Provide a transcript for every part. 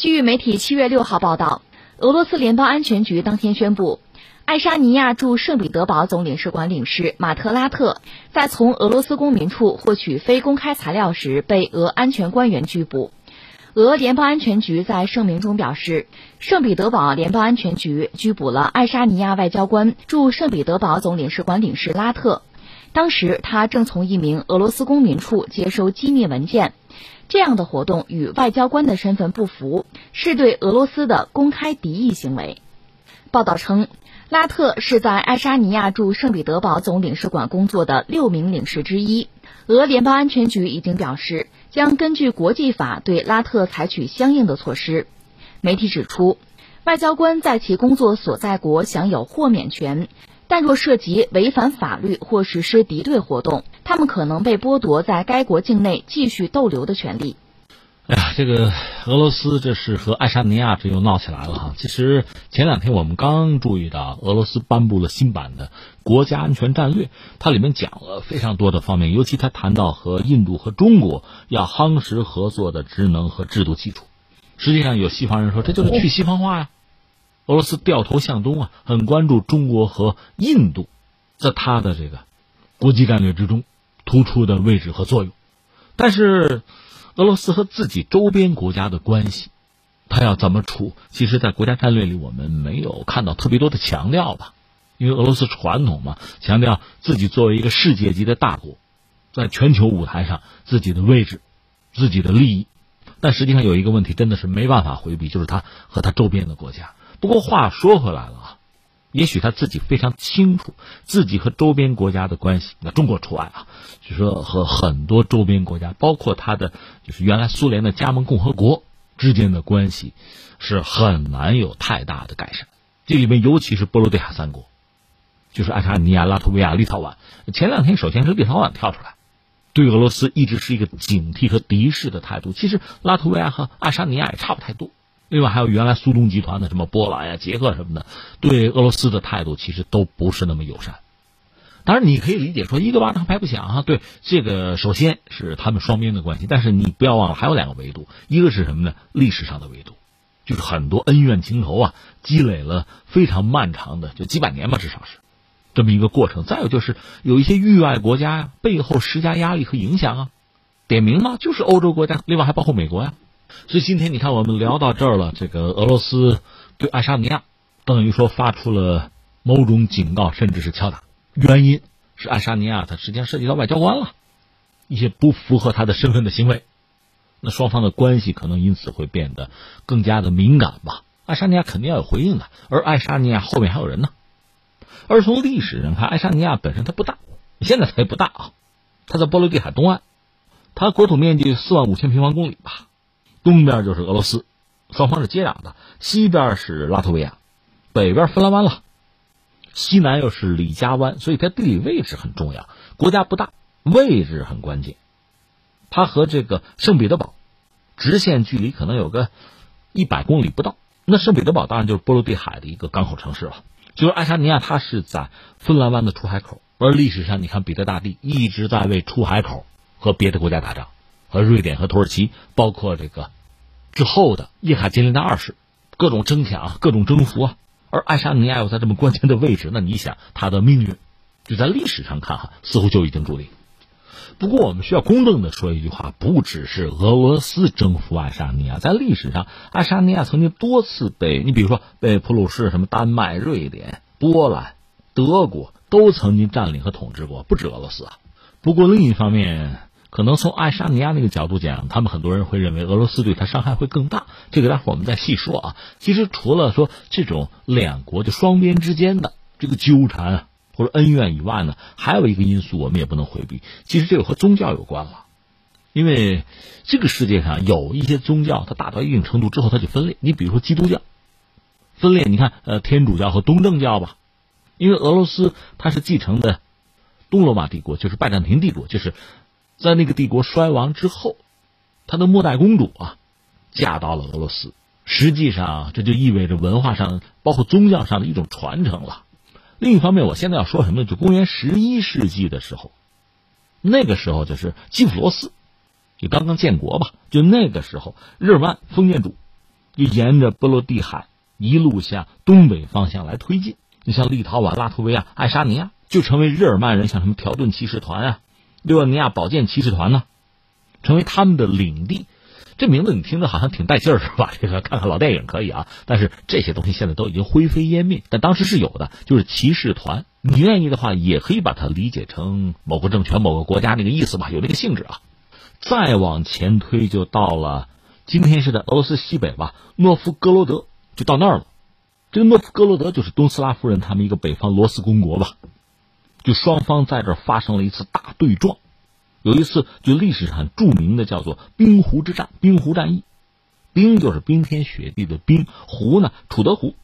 据媒体七月六号报道，俄罗斯联邦安全局当天宣布，爱沙尼亚驻圣彼得堡总领事馆领事马特拉特在从俄罗斯公民处获取非公开材料时被俄安全官员拘捕。俄联邦安全局在声明中表示，圣彼得堡联邦安全局拘捕了爱沙尼亚外交官驻圣彼得堡总领事馆领事拉特，当时他正从一名俄罗斯公民处接收机密文件。这样的活动与外交官的身份不符，是对俄罗斯的公开敌意行为。报道称，拉特是在爱沙尼亚驻圣彼得堡总领事馆工作的六名领事之一。俄联邦安全局已经表示。将根据国际法对拉特采取相应的措施。媒体指出，外交官在其工作所在国享有豁免权，但若涉及违反法律或实施敌对活动，他们可能被剥夺在该国境内继续逗留的权利。哎呀，这个俄罗斯这是和爱沙尼亚这又闹起来了哈。其实前两天我们刚注意到，俄罗斯颁布了新版的国家安全战略，它里面讲了非常多的方面，尤其他谈到和印度和中国要夯实合作的职能和制度基础。实际上，有西方人说这就是去西方化呀。俄罗斯掉头向东啊，很关注中国和印度在他的这个国际战略之中突出的位置和作用，但是。俄罗斯和自己周边国家的关系，他要怎么处？其实，在国家战略里，我们没有看到特别多的强调吧。因为俄罗斯传统嘛，强调自己作为一个世界级的大国，在全球舞台上自己的位置、自己的利益。但实际上有一个问题，真的是没办法回避，就是他和他周边的国家。不过话说回来了啊。也许他自己非常清楚自己和周边国家的关系，那中国除外啊，就说和很多周边国家，包括他的就是原来苏联的加盟共和国之间的关系，是很难有太大的改善。这里面尤其是波罗的海三国，就是爱沙尼亚、拉脱维亚、立陶宛。前两天首先是立陶宛跳出来，对俄罗斯一直是一个警惕和敌视的态度。其实拉脱维亚和爱沙尼亚也差不太多。另外还有原来苏东集团的什么波兰呀、捷克什么的，对俄罗斯的态度其实都不是那么友善。当然，你可以理解说一个巴掌拍不响啊。对这个，首先是他们双边的关系，但是你不要忘了还有两个维度，一个是什么呢？历史上的维度，就是很多恩怨情仇啊，积累了非常漫长的，就几百年吧，至少是这么一个过程。再有就是有一些域外国家呀，背后施加压力和影响啊，点名嘛，就是欧洲国家，另外还包括美国呀。所以今天你看，我们聊到这儿了。这个俄罗斯对爱沙尼亚等于说发出了某种警告，甚至是敲打。原因是爱沙尼亚它实际上涉及到外交官了，一些不符合他的身份的行为，那双方的关系可能因此会变得更加的敏感吧。爱沙尼亚肯定要有回应的，而爱沙尼亚后面还有人呢。而从历史上看，爱沙尼亚本身它不大，现在它也不大啊，它在波罗的海东岸，它国土面积四万五千平方公里吧。东边就是俄罗斯，双方是接壤的；西边是拉脱维亚，北边芬兰湾了，西南又是里加湾，所以它地理位置很重要。国家不大，位置很关键。它和这个圣彼得堡直线距离可能有个一百公里不到。那圣彼得堡当然就是波罗的海的一个港口城市了。就是爱沙尼亚，它是在芬兰湾的出海口，而历史上你看彼得大帝一直在为出海口和别的国家打仗。和瑞典和土耳其，包括这个之后的叶卡捷琳娜二世，各种争抢，各种征服啊。而爱沙尼亚又在这么关键的位置，那你想，他的命运就在历史上看哈，似乎就已经注定。不过我们需要公正的说一句话，不只是俄罗斯征服爱沙尼亚，在历史上，爱沙尼亚曾经多次被你比如说被普鲁士、什么丹麦、瑞典、波兰、德国都曾经占领和统治过，不止俄罗斯啊。不过另一方面。可能从爱沙尼亚那个角度讲，他们很多人会认为俄罗斯对他伤害会更大。这个待会儿我们再细说啊。其实除了说这种两国就双边之间的这个纠缠或者恩怨以外呢，还有一个因素我们也不能回避。其实这个和宗教有关了，因为这个世界上有一些宗教，它达到一定程度之后，它就分裂。你比如说基督教分裂，你看呃天主教和东正教吧，因为俄罗斯它是继承的东罗马帝国，就是拜占庭帝国，就是。在那个帝国衰亡之后，他的末代公主啊，嫁到了俄罗斯。实际上，这就意味着文化上，包括宗教上的一种传承了。另一方面，我现在要说什么呢？就公元十一世纪的时候，那个时候就是基辅罗斯，就刚刚建国吧。就那个时候，日耳曼封建主就沿着波罗的海一路向东北方向来推进。你像立陶宛、拉脱维亚、爱沙尼亚，就成为日耳曼人像什么条顿骑士团啊、六亚尼亚宝剑骑士团呢，成为他们的领地。这名字你听着好像挺带劲儿是吧？这个看看老电影可以啊，但是这些东西现在都已经灰飞烟灭。但当时是有的，就是骑士团。你愿意的话，也可以把它理解成某个政权、某个国家那个意思吧，有那个性质啊。再往前推，就到了今天是在俄罗斯西北吧，诺夫哥罗德就到那儿了。这个诺夫哥罗德就是东斯拉夫人他们一个北方罗斯公国吧，就双方在这儿发生了一次大对撞。有一次，就历史上著名的叫做冰湖之战，冰湖战役，冰就是冰天雪地的冰，湖呢，楚德湖，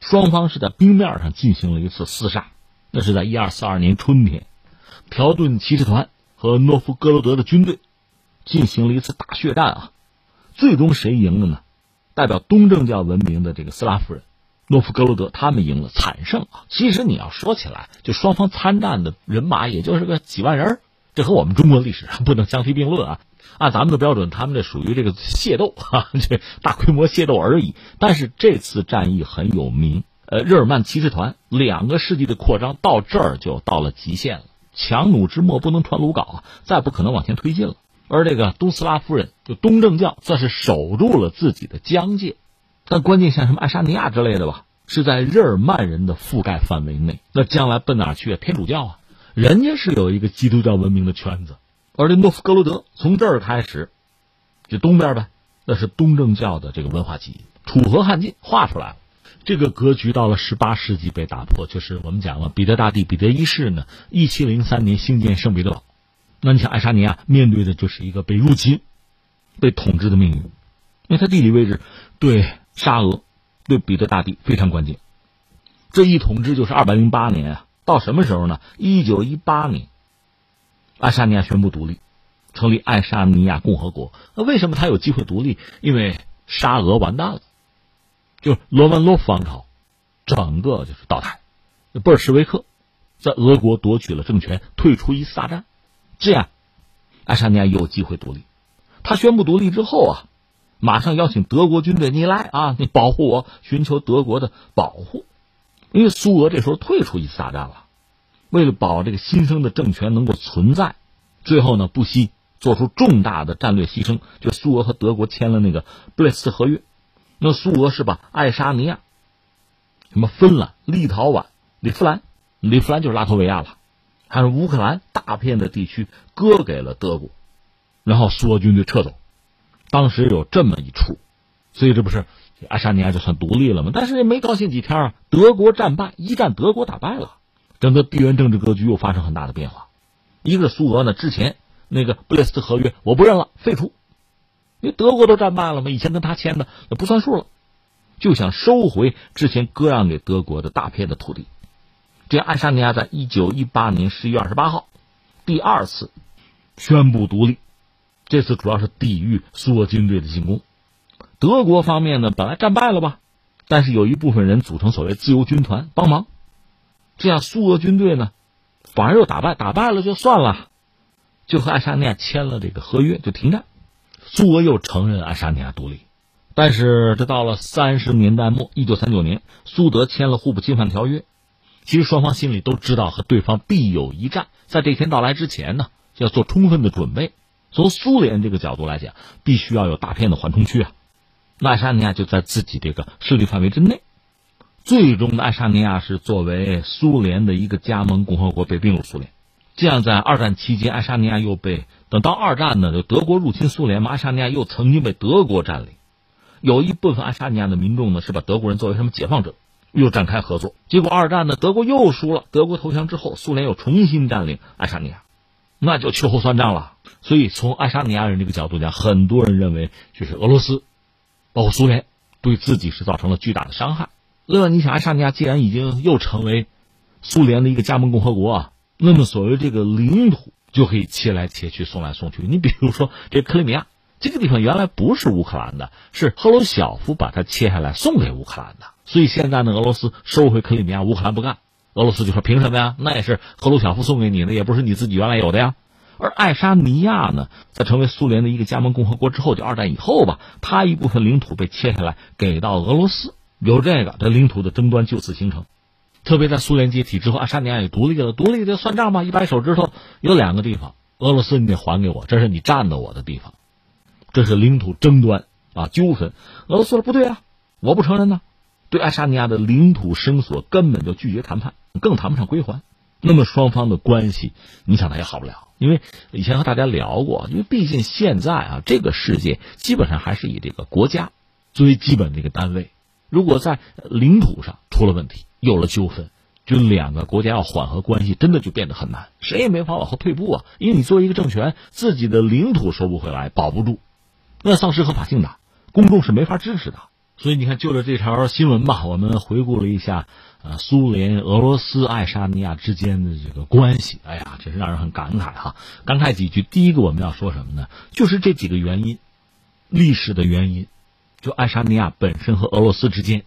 双方是在冰面上进行了一次厮杀。那是在一二四二年春天，条顿骑士团和诺夫哥罗德的军队进行了一次大血战啊。最终谁赢了呢？代表东正教文明的这个斯拉夫人，诺夫哥罗德他们赢了，惨胜啊。其实你要说起来，就双方参战的人马也就是个几万人。这和我们中国历史上不能相提并论啊！按咱们的标准，他们这属于这个械斗啊，这大规模械斗而已。但是这次战役很有名，呃，日耳曼骑士团两个世纪的扩张到这儿就到了极限了。强弩之末不能传鲁缟啊，再不可能往前推进了。而这个东斯拉夫人就东正教算是守住了自己的疆界，但关键像什么爱沙尼亚之类的吧，是在日耳曼人的覆盖范围内。那将来奔哪去？天主教啊！人家是有一个基督教文明的圈子，而这诺夫哥罗德从这儿开始，就东边呗，那是东正教的这个文化基因。楚河汉界画出来了，这个格局到了十八世纪被打破，就是我们讲了，彼得大帝彼得一世呢，一七零三年兴建圣彼得堡，那你想爱沙尼亚面对的就是一个被入侵、被统治的命运，因为它地理位置对沙俄、对彼得大帝非常关键，这一统治就是二百零八年啊。到什么时候呢？一九一八年，爱沙尼亚宣布独立，成立爱沙尼亚共和国。那为什么他有机会独立？因为沙俄完蛋了，就是罗曼诺夫王朝，整个就是倒台。布尔什维克在俄国夺取了政权，退出一次大战，这样爱沙尼亚有机会独立。他宣布独立之后啊，马上邀请德国军队，你来啊，你保护我，寻求德国的保护。因为苏俄这时候退出一次大战了，为了保这个新生的政权能够存在，最后呢不惜做出重大的战略牺牲，就苏俄和德国签了那个布列斯特合约。那苏俄是把爱沙尼亚、什么芬兰、立陶宛、里夫兰、里夫兰就是拉脱维亚了，还有乌克兰大片的地区割给了德国，然后苏俄军队撤走。当时有这么一出，所以这不是。爱沙尼亚就算独立了嘛？但是也没高兴几天啊，德国战败，一战德国打败了，整个地缘政治格局又发生很大的变化。一个苏俄呢，之前那个布列斯特合约我不认了，废除，因为德国都战败了嘛，以前跟他签的那不算数了，就想收回之前割让给德国的大片的土地。这爱沙尼亚在一九一八年十一月二十八号，第二次宣布独立，这次主要是抵御苏俄军队的进攻。德国方面呢，本来战败了吧，但是有一部分人组成所谓自由军团帮忙，这样苏俄军队呢，反而又打败，打败了就算了，就和爱沙尼亚签了这个合约，就停战。苏俄又承认爱沙尼亚独立，但是这到了三十年代末，一九三九年，苏德签了互不侵犯条约。其实双方心里都知道和对方必有一战，在这天到来之前呢，要做充分的准备。从苏联这个角度来讲，必须要有大片的缓冲区啊。那爱沙尼亚就在自己这个势力范围之内，最终的爱沙尼亚是作为苏联的一个加盟共和国被并入苏联。这样，在二战期间，爱沙尼亚又被等到二战呢，就德国入侵苏联嘛，爱沙尼亚又曾经被德国占领。有一部分爱沙尼亚的民众呢，是把德国人作为什么解放者，又展开合作。结果二战呢，德国又输了，德国投降之后，苏联又重新占领爱沙尼亚，那就秋后算账了。所以，从爱沙尼亚人这个角度讲，很多人认为就是俄罗斯。包括苏联对自己是造成了巨大的伤害。另外，你想，爱沙尼亚既然已经又成为苏联的一个加盟共和国啊，那么所谓这个领土就可以切来切去、送来送去。你比如说，这克里米亚这个地方原来不是乌克兰的，是赫鲁晓夫把它切下来送给乌克兰的。所以现在呢，俄罗斯收回克里米亚，乌克兰不干，俄罗斯就说凭什么呀？那也是赫鲁晓夫送给你的，也不是你自己原来有的呀。而爱沙尼亚呢，在成为苏联的一个加盟共和国之后，就二战以后吧，它一部分领土被切下来给到俄罗斯，有这个，这领土的争端就此形成。特别在苏联解体之后，爱沙尼亚也独立了，独立就算账吧，一掰手指头，有两个地方，俄罗斯你得还给我，这是你占的我的地方，这是领土争端啊纠纷。俄罗斯说不对啊，我不承认呢，对爱沙尼亚的领土声索根本就拒绝谈判，更谈不上归还。那么双方的关系，你想它也好不了，因为以前和大家聊过，因为毕竟现在啊，这个世界基本上还是以这个国家作为基本的一个单位，如果在领土上出了问题。有了纠纷，就两个国家要缓和关系，真的就变得很难，谁也没法往后退步啊！因为你作为一个政权，自己的领土收不回来，保不住，那丧失合法性的，公众是没法支持的。所以你看，就着这条新闻吧，我们回顾了一下，呃，苏联、俄罗斯、爱沙尼亚之间的这个关系，哎呀，真是让人很感慨哈！感慨几句，第一个我们要说什么呢？就是这几个原因，历史的原因，就爱沙尼亚本身和俄罗斯之间。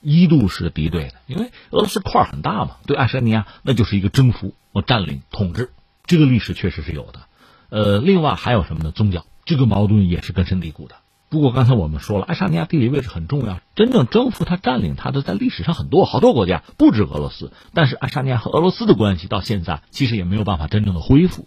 一度是敌对的，因为俄罗斯块很大嘛，对爱沙尼亚那就是一个征服、占领、统治，这个历史确实是有的。呃，另外还有什么呢？宗教这个矛盾也是根深蒂固的。不过刚才我们说了，爱沙尼亚地理位置很重要，真正征服它、占领它的在历史上很多好多国家，不止俄罗斯。但是爱沙尼亚和俄罗斯的关系到现在其实也没有办法真正的恢复，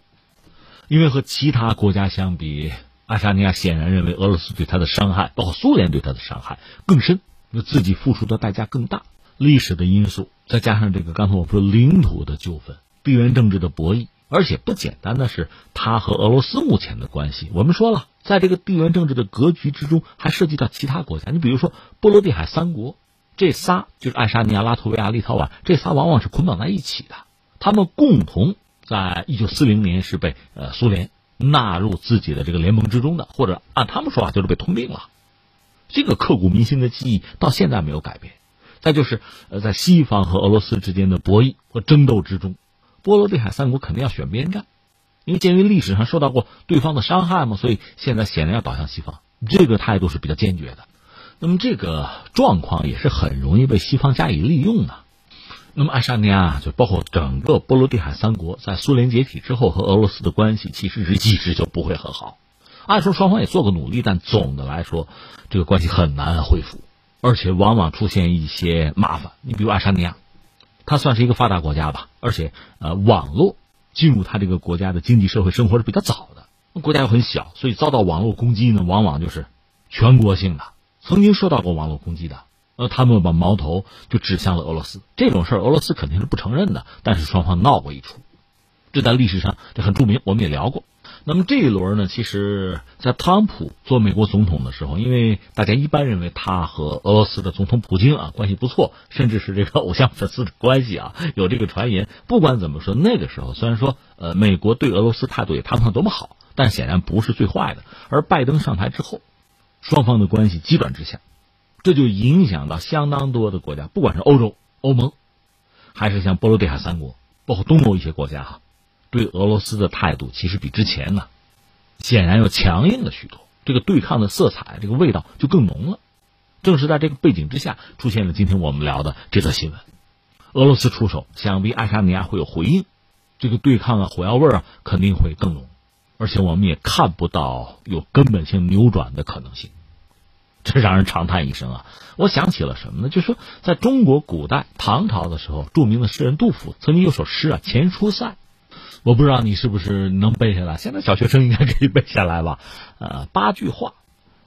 因为和其他国家相比，爱沙尼亚显然认为俄罗斯对他的伤害，包括苏联对他的伤害更深。那自己付出的代价更大，历史的因素，再加上这个刚才我说领土的纠纷、地缘政治的博弈，而且不简单的是他和俄罗斯目前的关系。我们说了，在这个地缘政治的格局之中，还涉及到其他国家。你比如说波罗的海三国，这仨就是爱沙尼亚、拉脱维亚、立陶宛，这仨往往是捆绑在一起的。他们共同在一九四零年是被呃苏联纳入自己的这个联盟之中的，或者按他们说法就是被吞并了。这个刻骨铭心的记忆到现在没有改变。再就是，呃，在西方和俄罗斯之间的博弈和争斗之中，波罗的海三国肯定要选边站，因为鉴于历史上受到过对方的伤害嘛，所以现在显然要倒向西方。这个态度是比较坚决的。那么这个状况也是很容易被西方加以利用的。那么爱沙尼亚就包括整个波罗的海三国，在苏联解体之后和俄罗斯的关系其实是一直就不会很好。按说双方也做过努力，但总的来说，这个关系很难恢复，而且往往出现一些麻烦。你比如爱沙尼亚，它算是一个发达国家吧，而且呃，网络进入它这个国家的经济社会生活是比较早的，国家又很小，所以遭到网络攻击呢，往往就是全国性的。曾经受到过网络攻击的，呃，他们把矛头就指向了俄罗斯。这种事儿，俄罗斯肯定是不承认的，但是双方闹过一出，这在历史上这很著名，我们也聊过。那么这一轮呢，其实，在特朗普做美国总统的时候，因为大家一般认为他和俄罗斯的总统普京啊关系不错，甚至是这个偶像粉丝的关系啊，有这个传言。不管怎么说，那个时候虽然说呃美国对俄罗斯态度也谈不上多么好，但显然不是最坏的。而拜登上台之后，双方的关系急转直下，这就影响到相当多的国家，不管是欧洲、欧盟，还是像波罗的海三国，包括东欧一些国家哈。对俄罗斯的态度其实比之前呢，显然要强硬了许多。这个对抗的色彩，这个味道就更浓了。正是在这个背景之下，出现了今天我们聊的这则新闻。俄罗斯出手，想必爱沙尼亚会有回应。这个对抗啊，火药味啊，肯定会更浓。而且我们也看不到有根本性扭转的可能性，这让人长叹一声啊！我想起了什么呢？就是说，在中国古代唐朝的时候，著名的诗人杜甫曾经有首诗啊，《前出塞》。我不知道你是不是能背下来，现在小学生应该可以背下来吧？呃，八句话：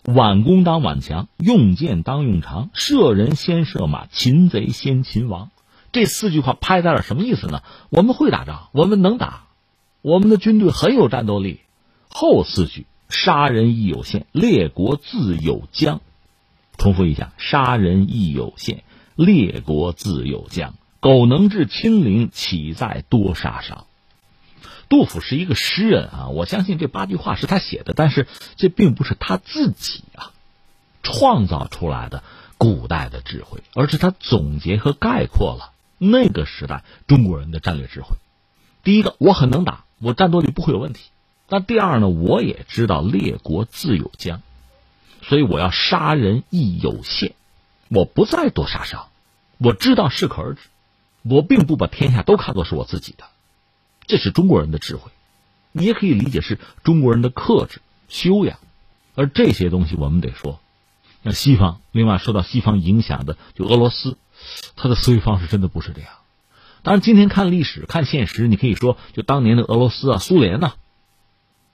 挽弓当挽强，用箭当用长，射人先射马，擒贼先擒王。这四句话拍在了什么意思呢？我们会打仗，我们能打，我们的军队很有战斗力。后四句：杀人亦有限，列国自有疆。重复一下：杀人亦有限，列国自有疆。苟能治亲邻，岂在多杀伤？杜甫是一个诗人啊，我相信这八句话是他写的，但是这并不是他自己啊创造出来的古代的智慧，而是他总结和概括了那个时代中国人的战略智慧。第一个，我很能打，我战斗力不会有问题；那第二呢，我也知道列国自有疆，所以我要杀人亦有限，我不再多杀伤，我知道适可而止，我并不把天下都看作是我自己的。这是中国人的智慧，你也可以理解是中国人的克制、修养。而这些东西，我们得说，那西方，另外受到西方影响的，就俄罗斯，他的思维方式真的不是这样。当然，今天看历史、看现实，你可以说，就当年的俄罗斯啊、苏联呐，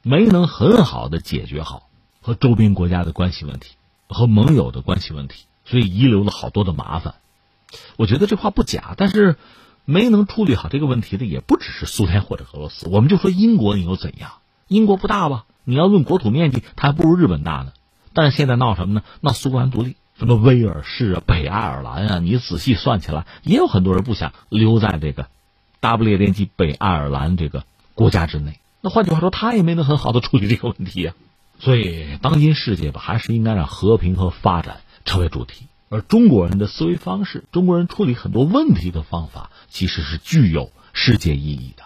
没能很好的解决好和周边国家的关系问题和盟友的关系问题，所以遗留了好多的麻烦。我觉得这话不假，但是没能处理好这个问题的也不只是苏联或者俄罗斯。我们就说英国，你又怎样？英国不大吧？你要论国土面积，它还不如日本大呢。但是现在闹什么呢？闹苏格兰独立，什么威尔士啊、北爱尔兰啊，你仔细算起来，也有很多人不想留在这个大不列颠及北爱尔兰这个国家之内。那换句话说，他也没能很好的处理这个问题啊。所以，当今世界吧，还是应该让和平和发展成为主题。而中国人的思维方式，中国人处理很多问题的方法，其实是具有世界意义的。